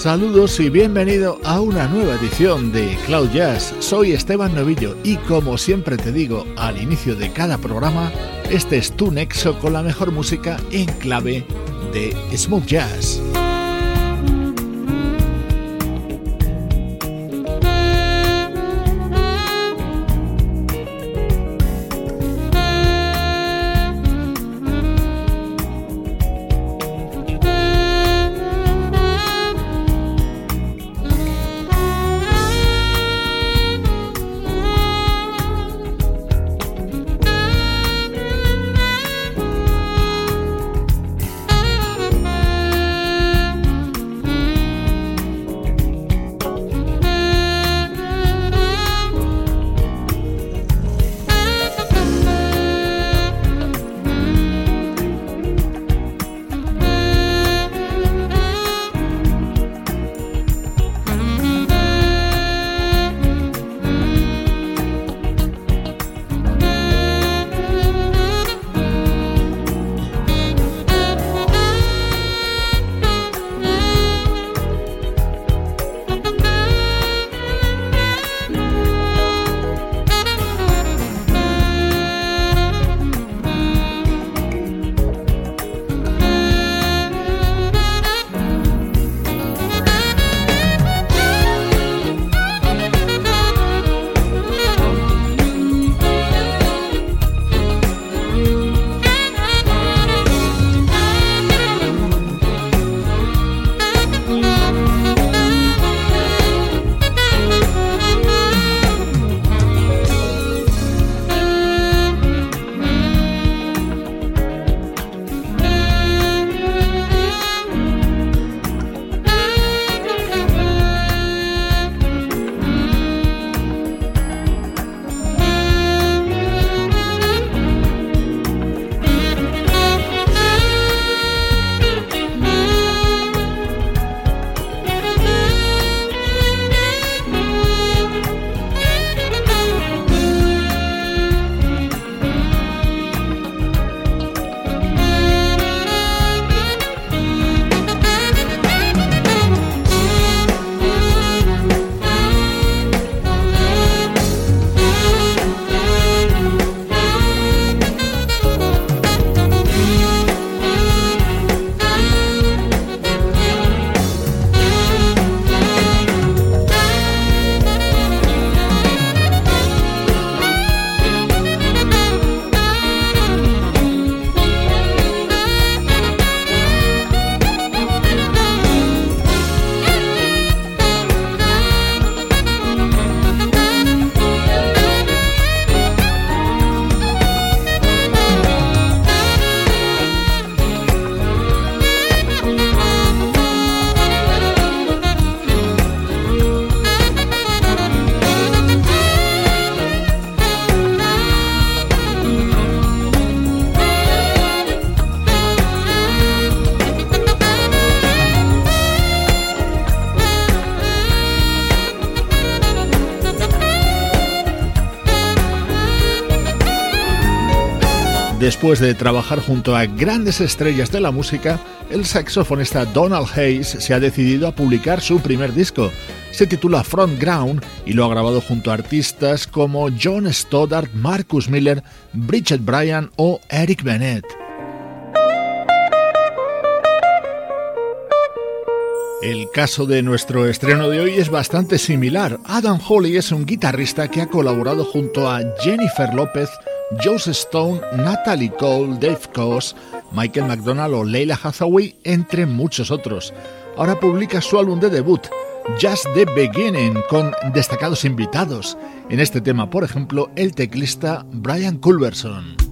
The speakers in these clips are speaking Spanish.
Saludos y bienvenido a una nueva edición de Cloud Jazz. Soy Esteban Novillo y como siempre te digo al inicio de cada programa, este es tu nexo con la mejor música en clave de smooth jazz. Después de trabajar junto a grandes estrellas de la música, el saxofonista Donald Hayes se ha decidido a publicar su primer disco. Se titula Front Ground y lo ha grabado junto a artistas como John Stoddard, Marcus Miller, Bridget Bryan o Eric Bennett. El caso de nuestro estreno de hoy es bastante similar. Adam Holly es un guitarrista que ha colaborado junto a Jennifer López, Joseph Stone, Natalie Cole, Dave Coase, Michael McDonald o Leila Hathaway, entre muchos otros. Ahora publica su álbum de debut, Just the Beginning, con destacados invitados. En este tema, por ejemplo, el teclista Brian Culverson.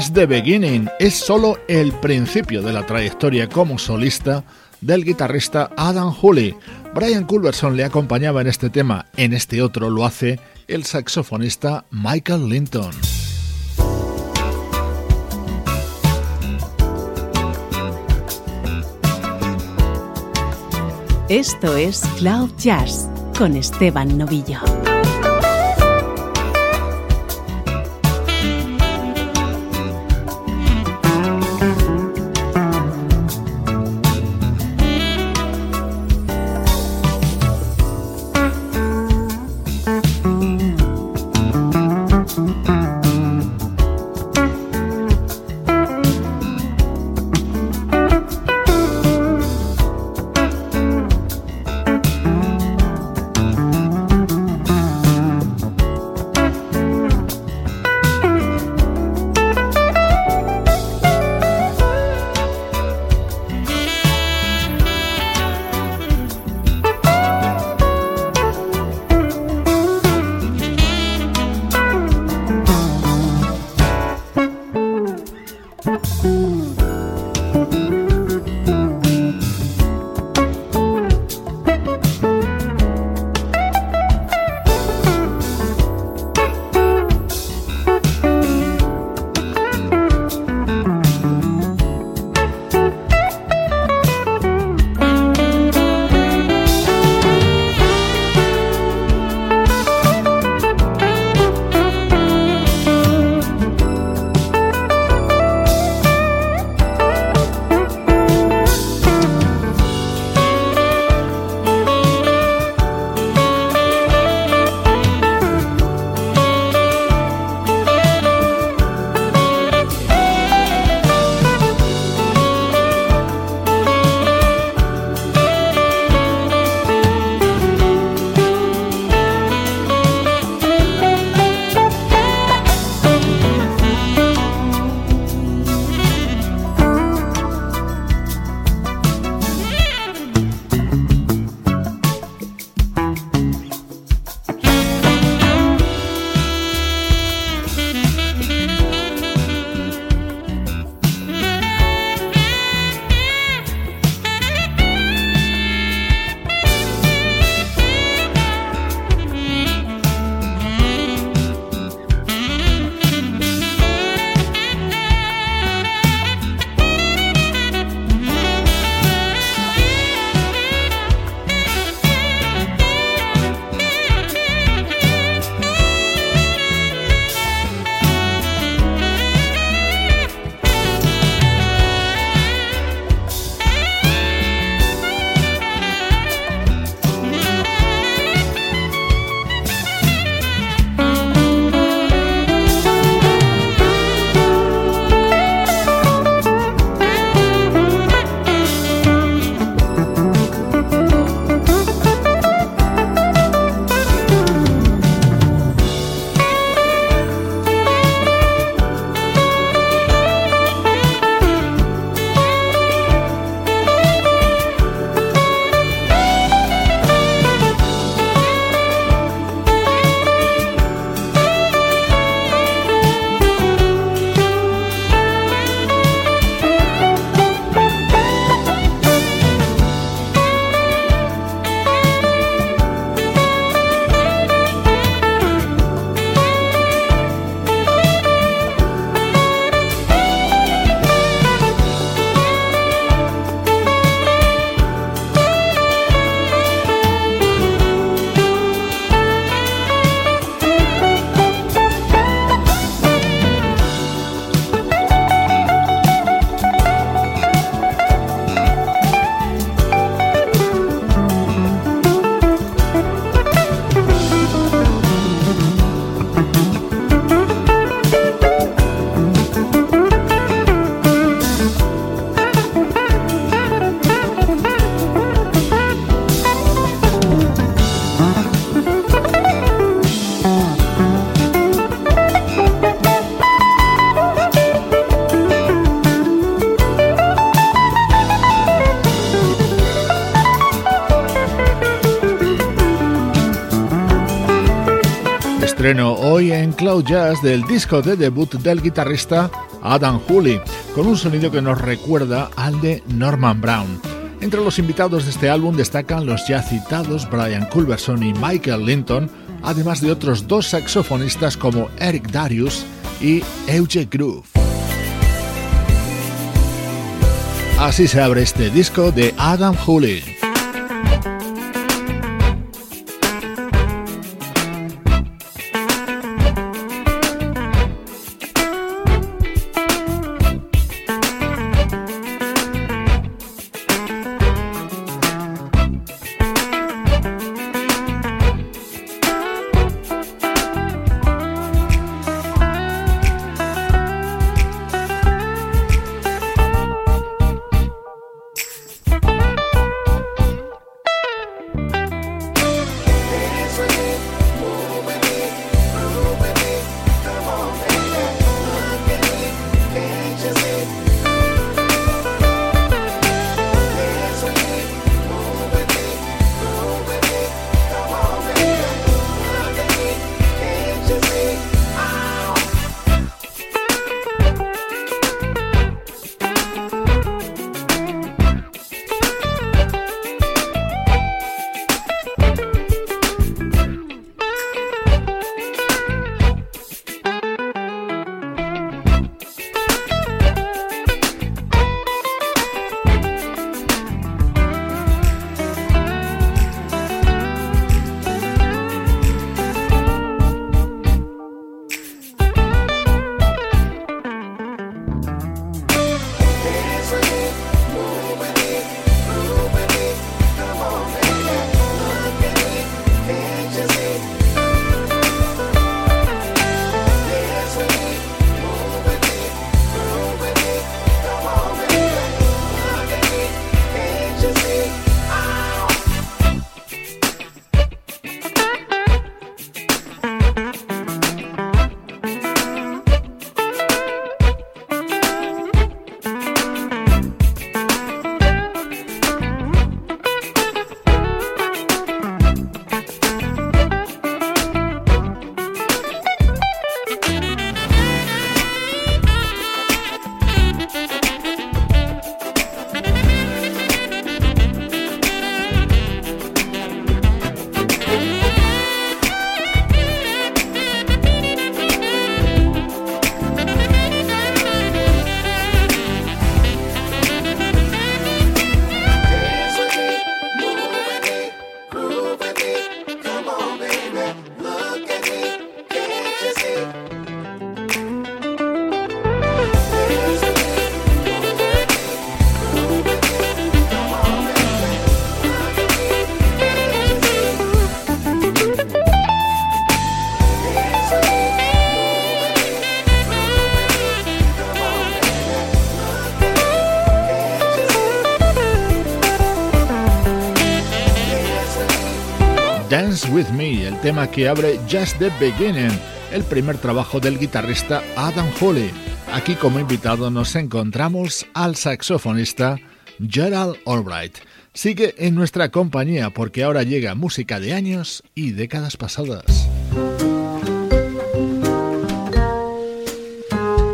Just the Beginning es solo el principio de la trayectoria como solista del guitarrista Adam Hooley. Brian Culverson le acompañaba en este tema, en este otro lo hace el saxofonista Michael Linton. Esto es Cloud Jazz con Esteban Novillo. Jazz del disco de debut del guitarrista Adam Hooley, con un sonido que nos recuerda al de Norman Brown. Entre los invitados de este álbum destacan los ya citados Brian Culberson y Michael Linton, además de otros dos saxofonistas como Eric Darius y Euge Groove. Así se abre este disco de Adam Hooley. With Me, el tema que abre Just the Beginning, el primer trabajo del guitarrista Adam Hooley. Aquí como invitado nos encontramos al saxofonista Gerald Albright. Sigue en nuestra compañía porque ahora llega música de años y décadas pasadas.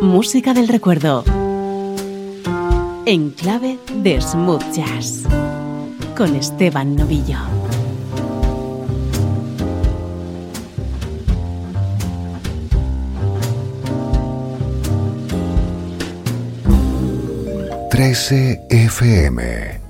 Música del recuerdo. En clave de smooth jazz. Con Esteban Novillo. 13 FM.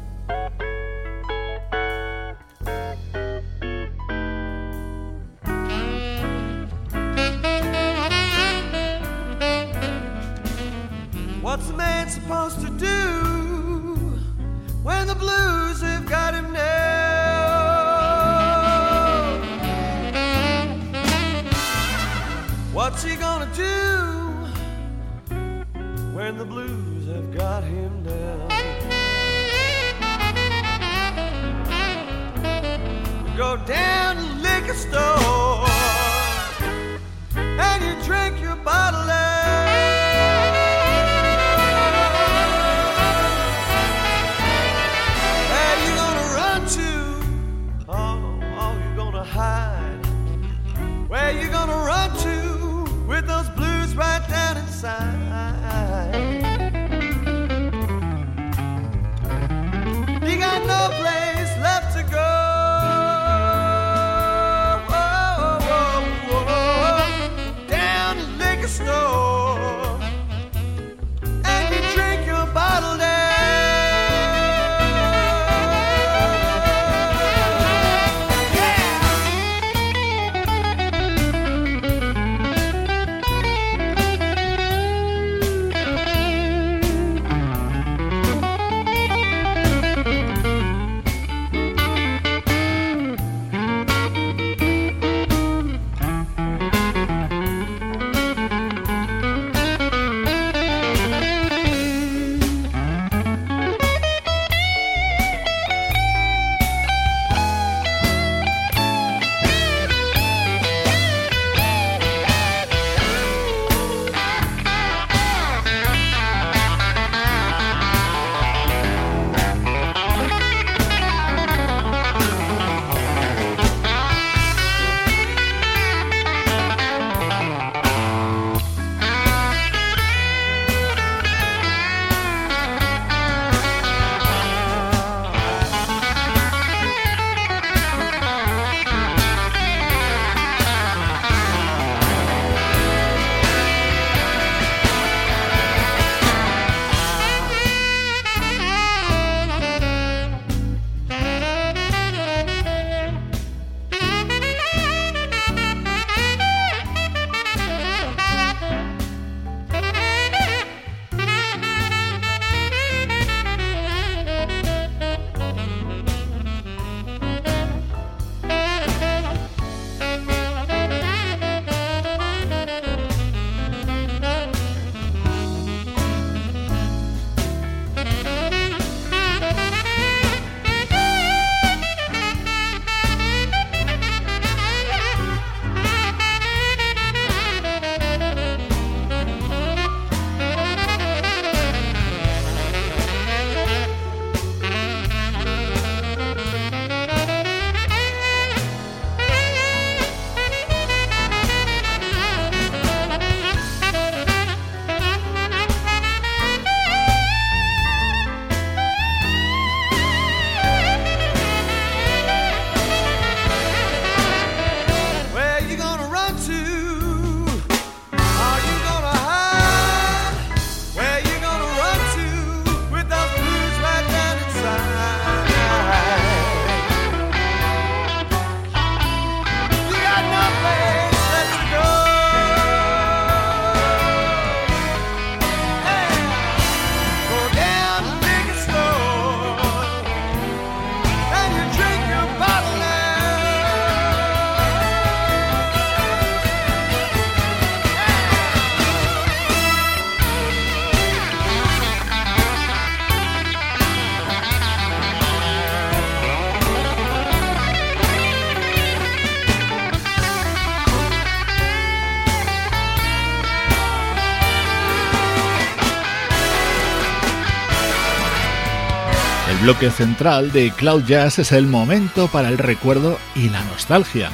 Bloque central de Cloud Jazz es el momento para el recuerdo y la nostalgia.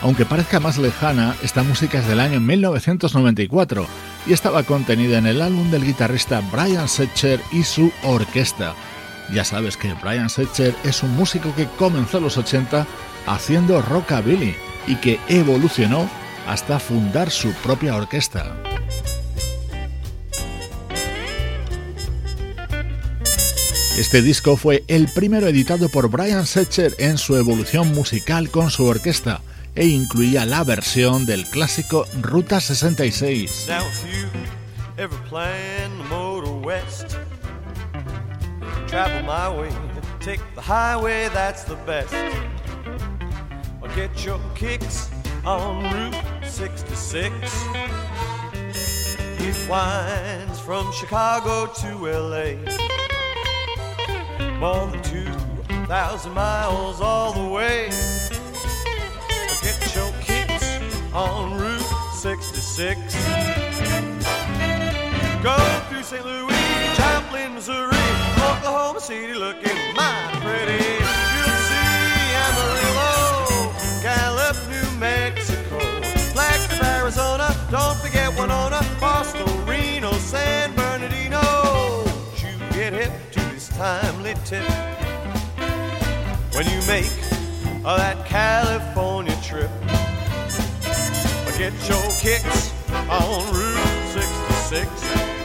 Aunque parezca más lejana, esta música es del año 1994 y estaba contenida en el álbum del guitarrista Brian Setcher y su orquesta. Ya sabes que Brian Setcher es un músico que comenzó en los 80 haciendo rockabilly y que evolucionó hasta fundar su propia orquesta. Este disco fue el primero editado por Brian Setcher en su evolución musical con su orquesta e incluía la versión del clásico Ruta 66. Now if you ever plan to motor west, travel my way, take the highway, that's the best. Or get your kicks on Route 66. It from Chicago to LA. More than 2,000 miles all the way. Get your kicks on Route 66. Go through St. Louis, Joplin, Missouri, Oklahoma City, looking mighty pretty. You'll see Amarillo, Gallup, New Mexico, Flagstaff, Arizona. Don't forget Winona, Boston, Reno, San Bernardino. You get this timely tip when you make that California trip. Get your kicks on Route 66.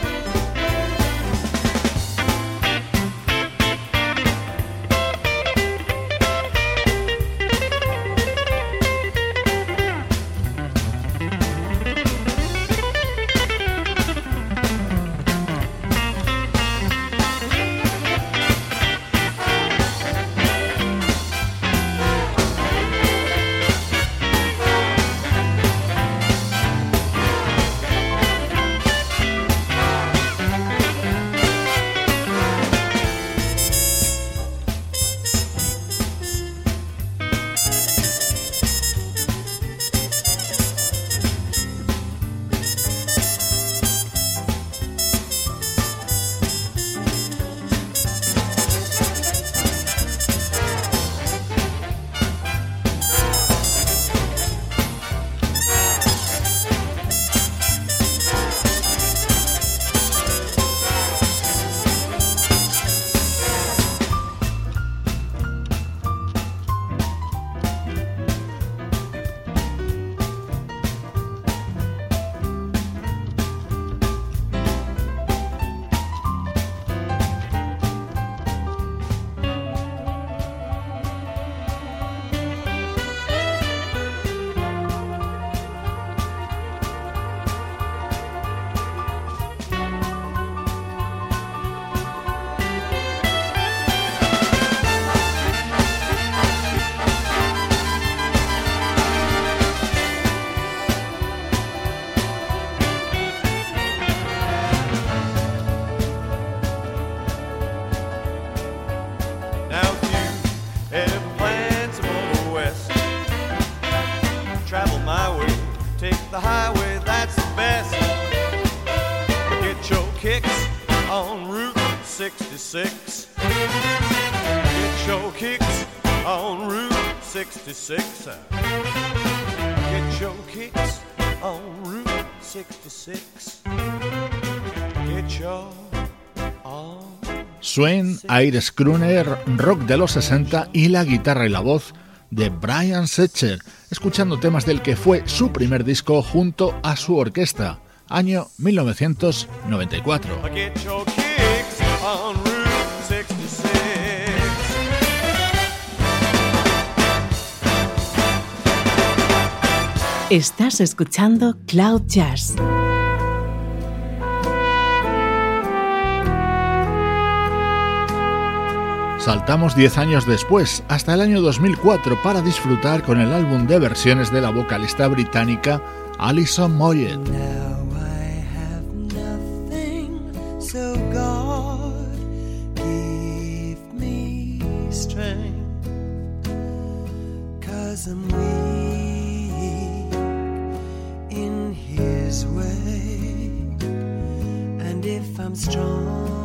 Aires Crooner, rock de los 60 y la guitarra y la voz de Brian Setcher, escuchando temas del que fue su primer disco junto a su orquesta, año 1994. Estás escuchando Cloud Jazz Saltamos 10 años después, hasta el año 2004, para disfrutar con el álbum de versiones de la vocalista británica Alison Moyet. I'm strong.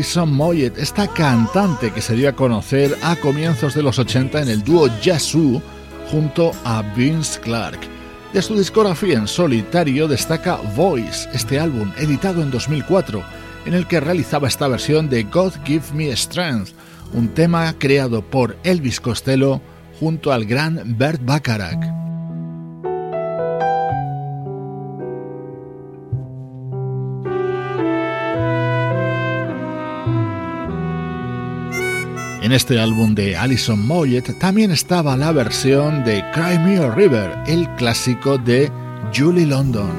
Alison Moyet, esta cantante que se dio a conocer a comienzos de los 80 en el dúo Yazoo junto a Vince Clark. De su discografía en solitario destaca Voice, este álbum editado en 2004, en el que realizaba esta versión de God Give Me Strength, un tema creado por Elvis Costello junto al gran Bert Bacharach. En este álbum de Alison Moyet también estaba la versión de Cry Me a River, el clásico de Julie London.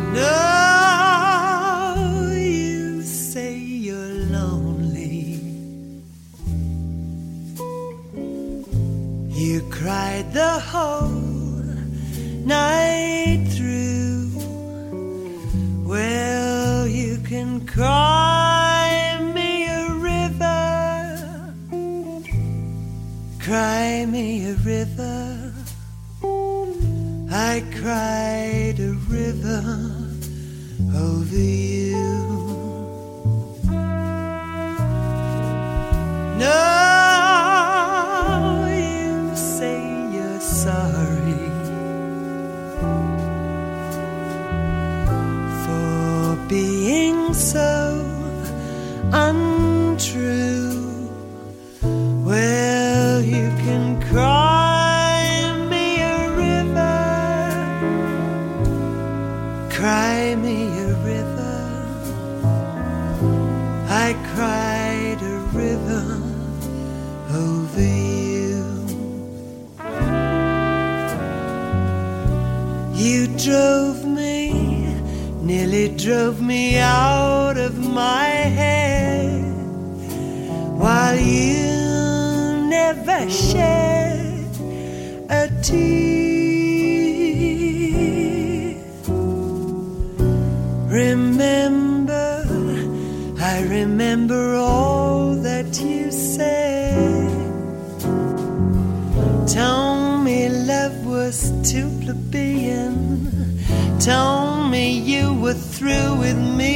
Was too plebeian. Told me you were through with me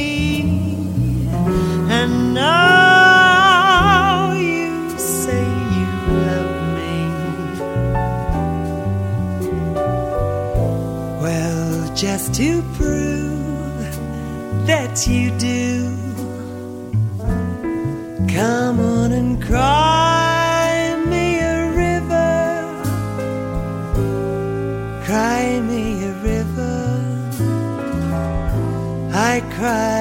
and now you say you love me. Well, just to prove that you do, come on and cry I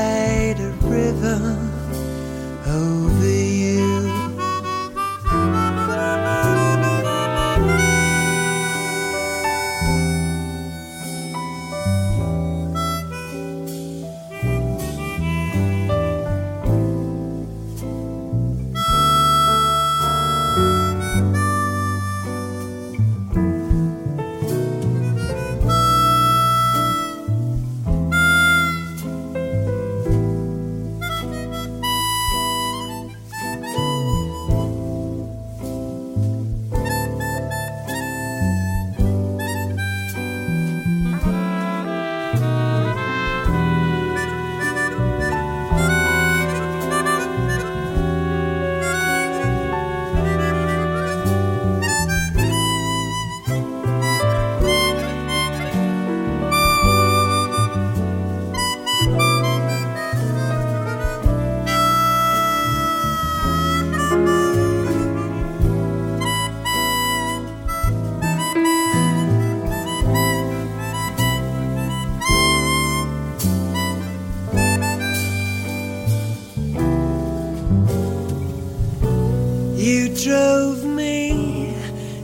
drove me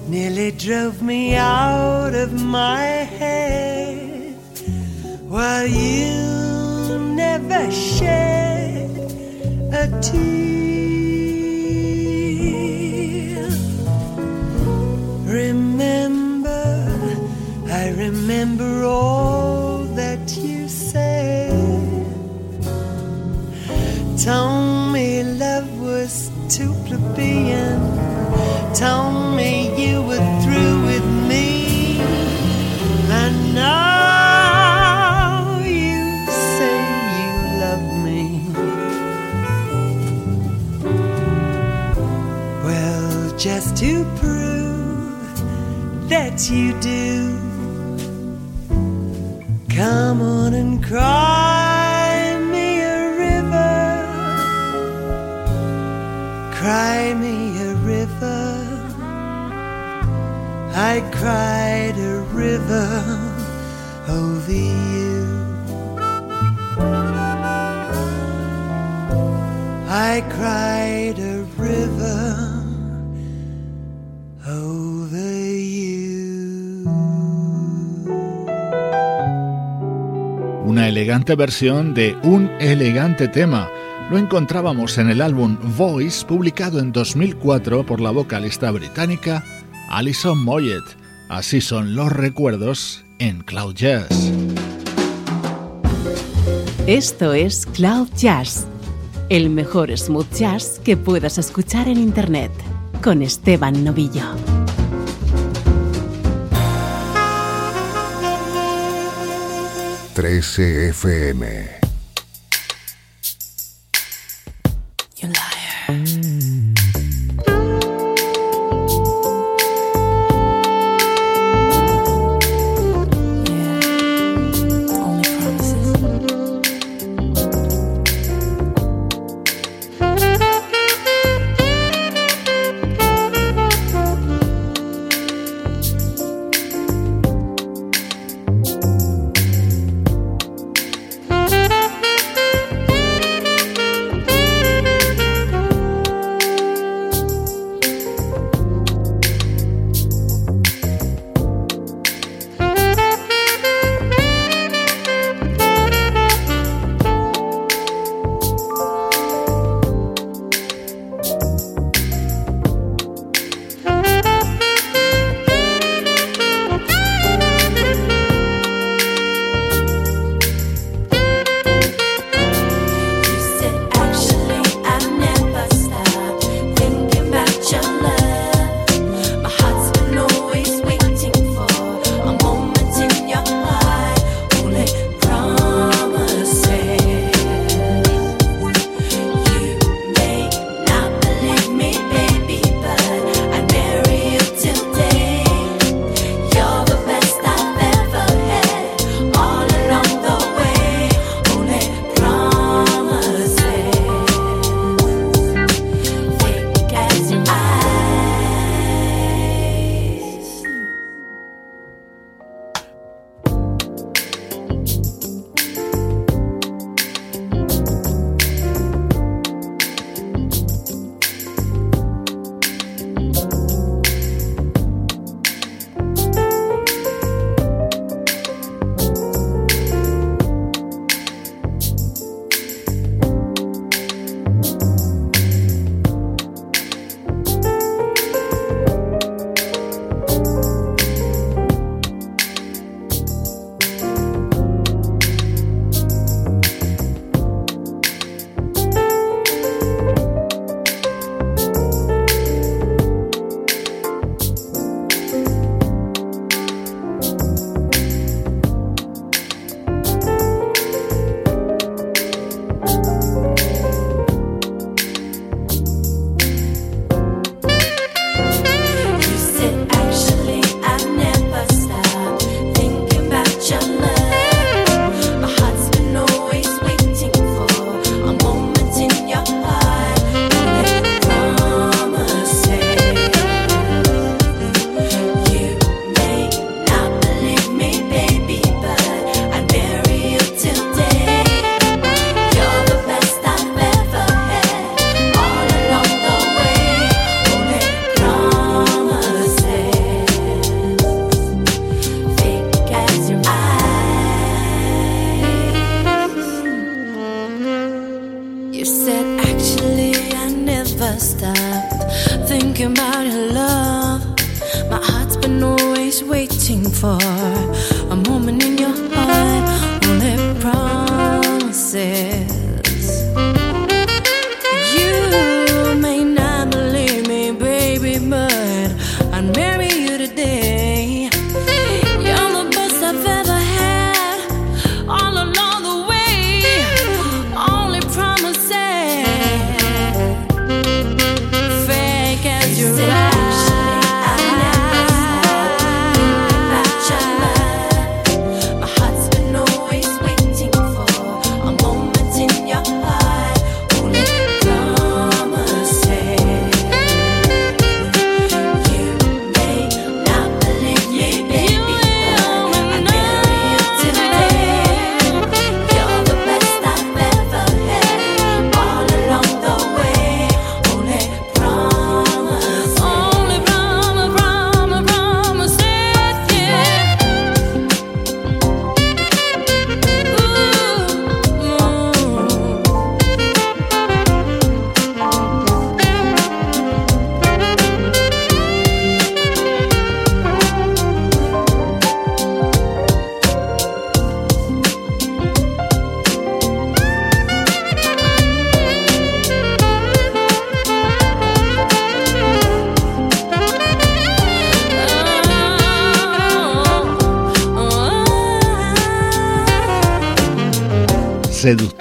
nearly drove me out of my head while you never shed a tear. Remember, I remember all plebeian. Told me you were through with me. And now you say you love me. Well, just to prove that you do, cried a river. I cried a river. Una elegante versión de un elegante tema. Lo encontrábamos en el álbum Voice, publicado en 2004 por la vocalista británica Alison Moyet. Así son los recuerdos en Cloud Jazz. Esto es Cloud Jazz, el mejor smooth jazz que puedas escuchar en Internet, con Esteban Novillo. Trece FM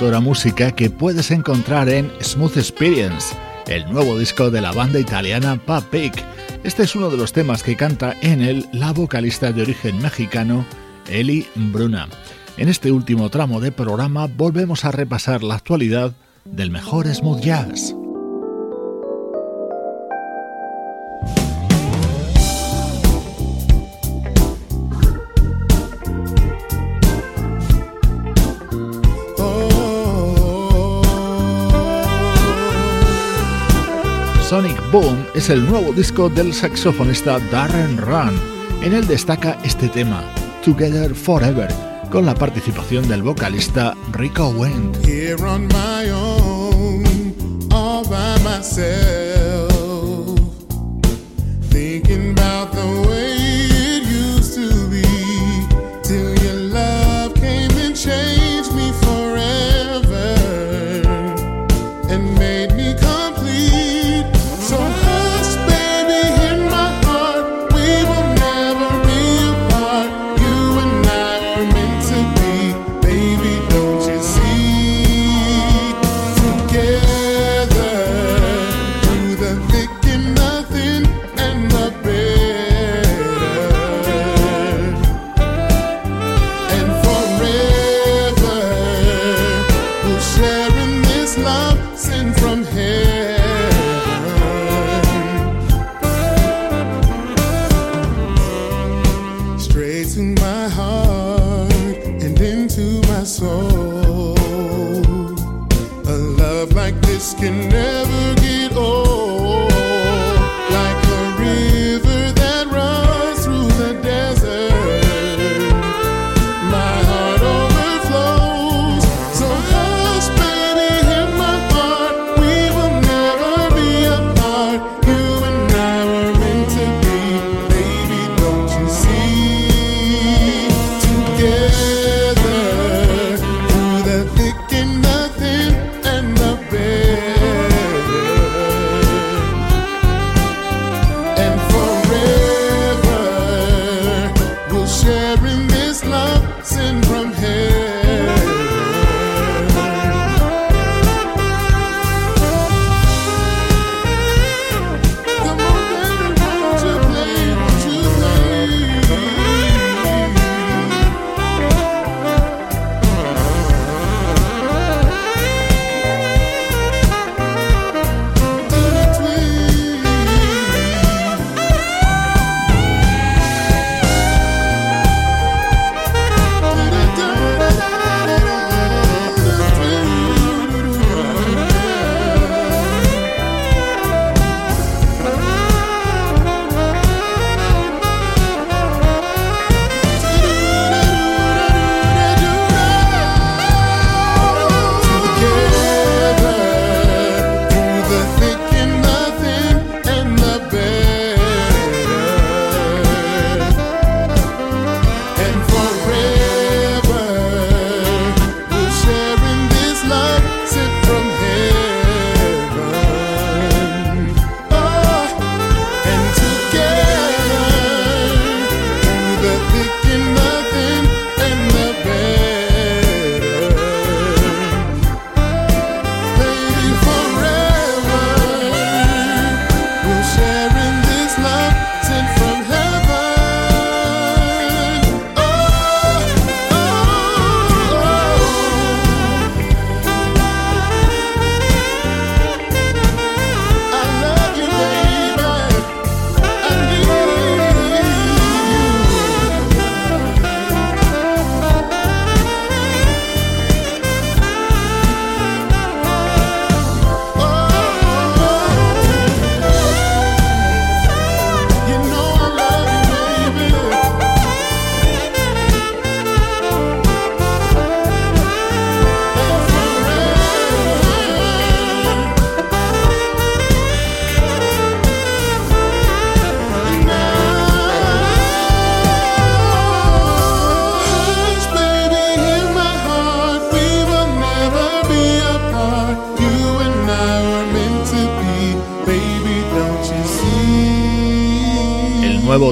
seductora música que puedes encontrar en Smooth Experience, el nuevo disco de la banda italiana Papik. Este es uno de los temas que canta en él la vocalista de origen mexicano Eli Bruna. En este último tramo de programa volvemos a repasar la actualidad del mejor smooth jazz. Sonic Boom es el nuevo disco del saxofonista Darren Run. En él destaca este tema, Together Forever, con la participación del vocalista Rico Wendt.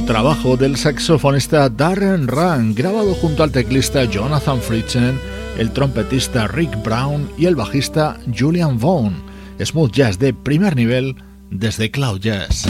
Trabajo del saxofonista Darren Run, grabado junto al teclista Jonathan Fritzen el trompetista Rick Brown y el bajista Julian Vaughn. Smooth jazz de primer nivel desde Cloud Jazz.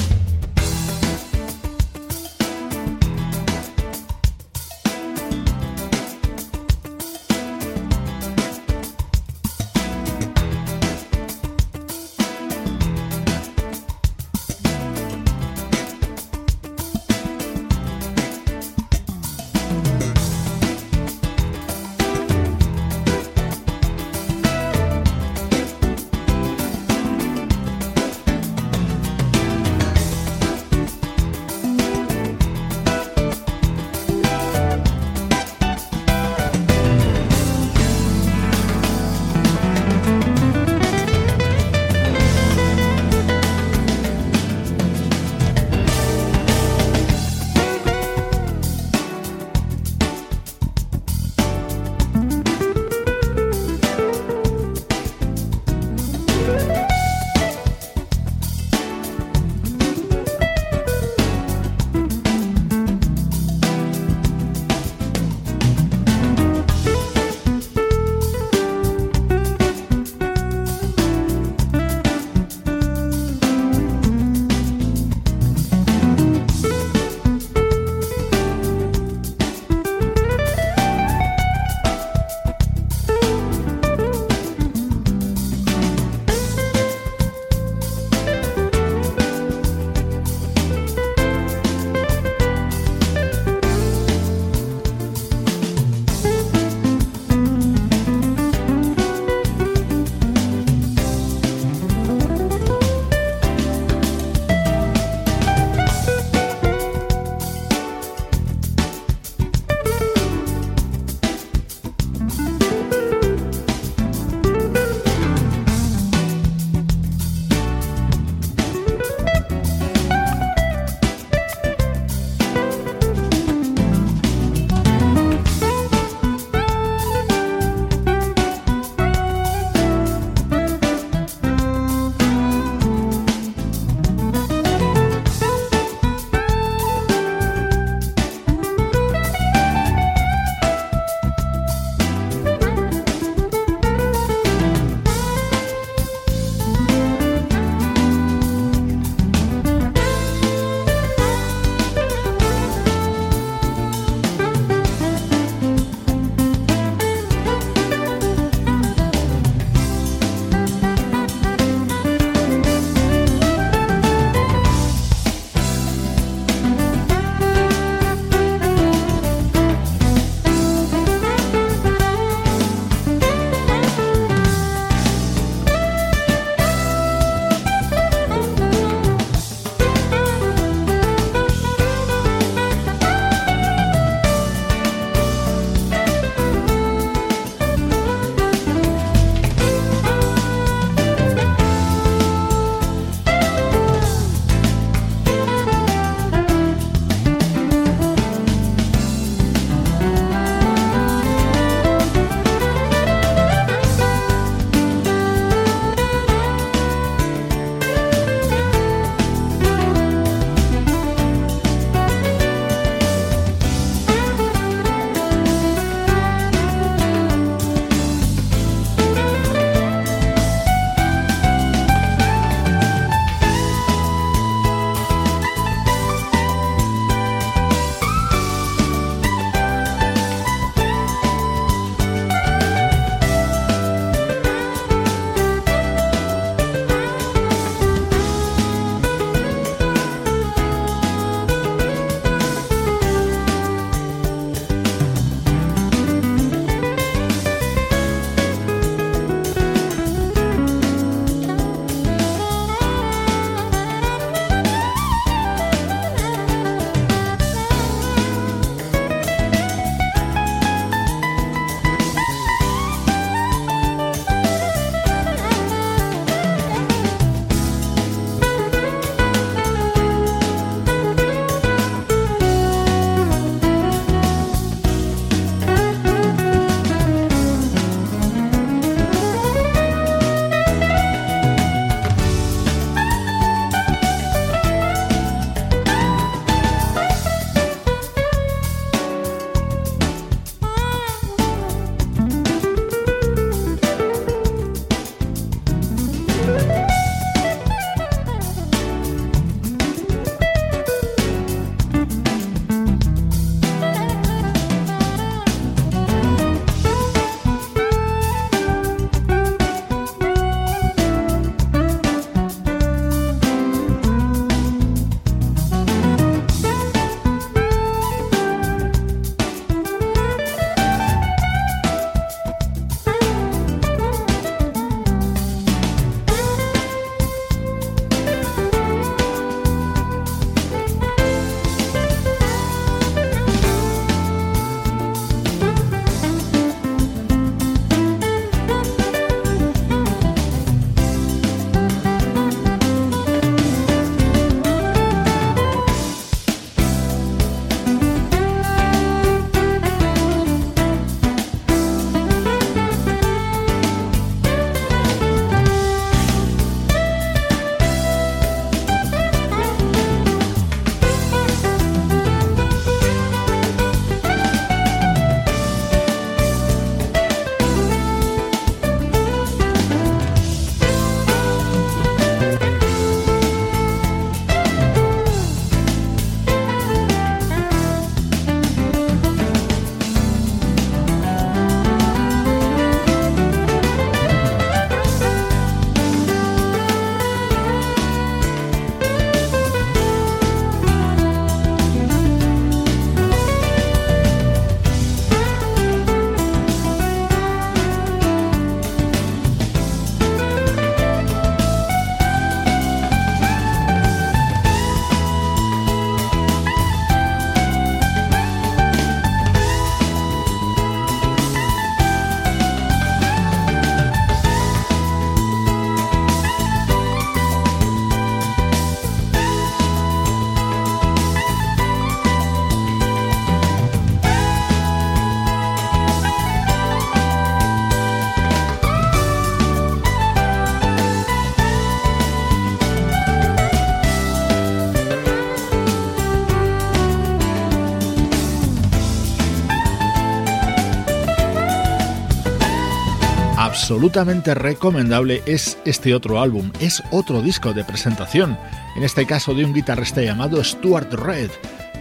Absolutamente recomendable es este otro álbum, es otro disco de presentación, en este caso de un guitarrista llamado Stuart Red.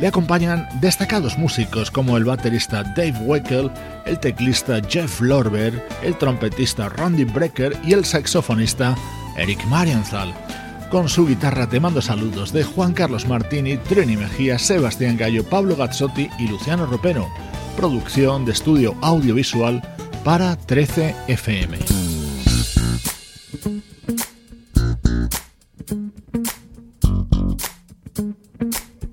Le acompañan destacados músicos como el baterista Dave Weckel, el teclista Jeff Lorber, el trompetista Randy Brecker y el saxofonista Eric Marienthal. Con su guitarra te mando saludos de Juan Carlos Martini, Trini Mejía, Sebastián Gallo, Pablo Gazzotti y Luciano Ropero. Producción de estudio audiovisual para 13 FM.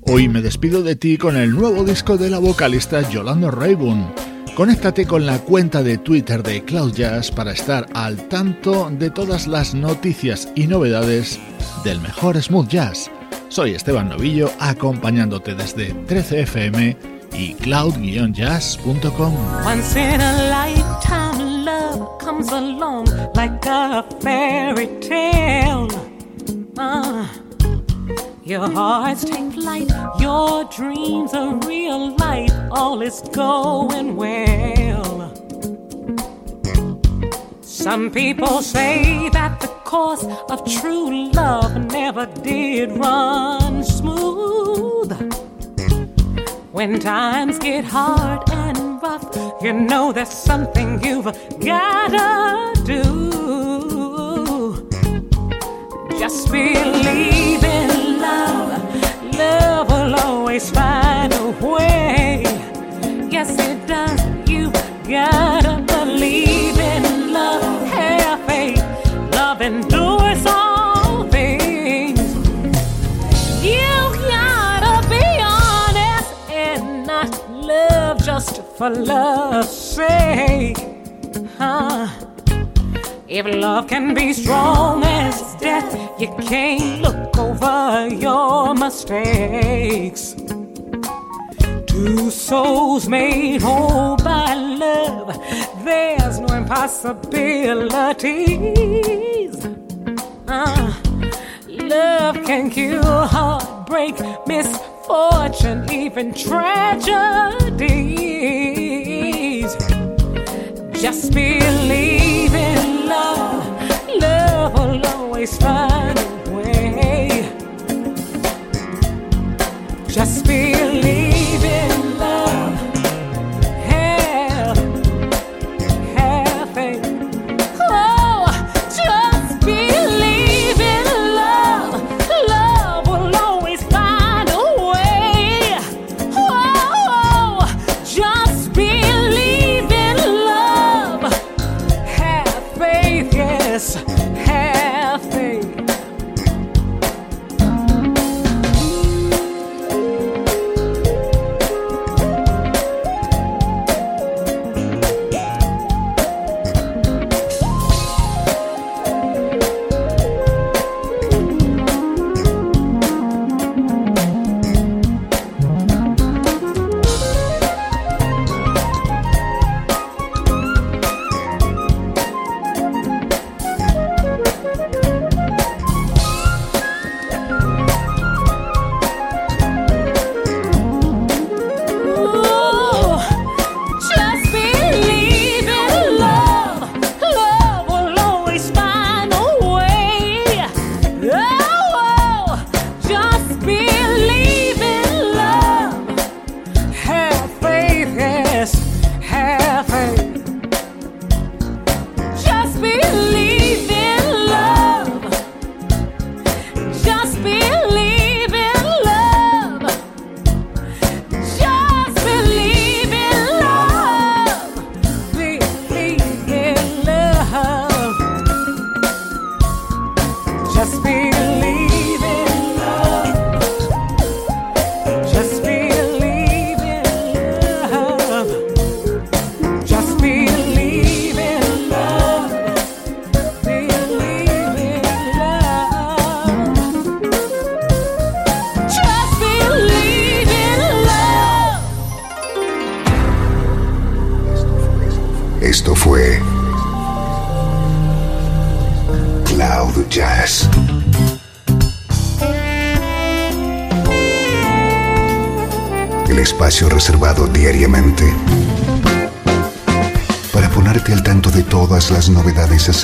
Hoy me despido de ti con el nuevo disco de la vocalista Yolanda Rayburn. Conéctate con la cuenta de Twitter de Cloud Jazz para estar al tanto de todas las noticias y novedades del mejor smooth jazz. Soy Esteban Novillo acompañándote desde 13fm y cloud-jazz.com. Once in a lifetime, love comes along like a fairy tale. Uh, your hearts take flight, your dreams are real life, all is going well. Some people say that the course of true love never did run smooth. When times get hard and rough, you know there's something you've gotta do. Just believe in love, love will always find a way. Yes, it does. You've gotta for love's sake. Huh? If love can be strong as death, you can't look over your mistakes. Two souls made whole by love, there's no impossibilities. Uh, love can cure heartbreak, misfortune fortune, even tragedies. Just believe in love, love will always find a way. Just believe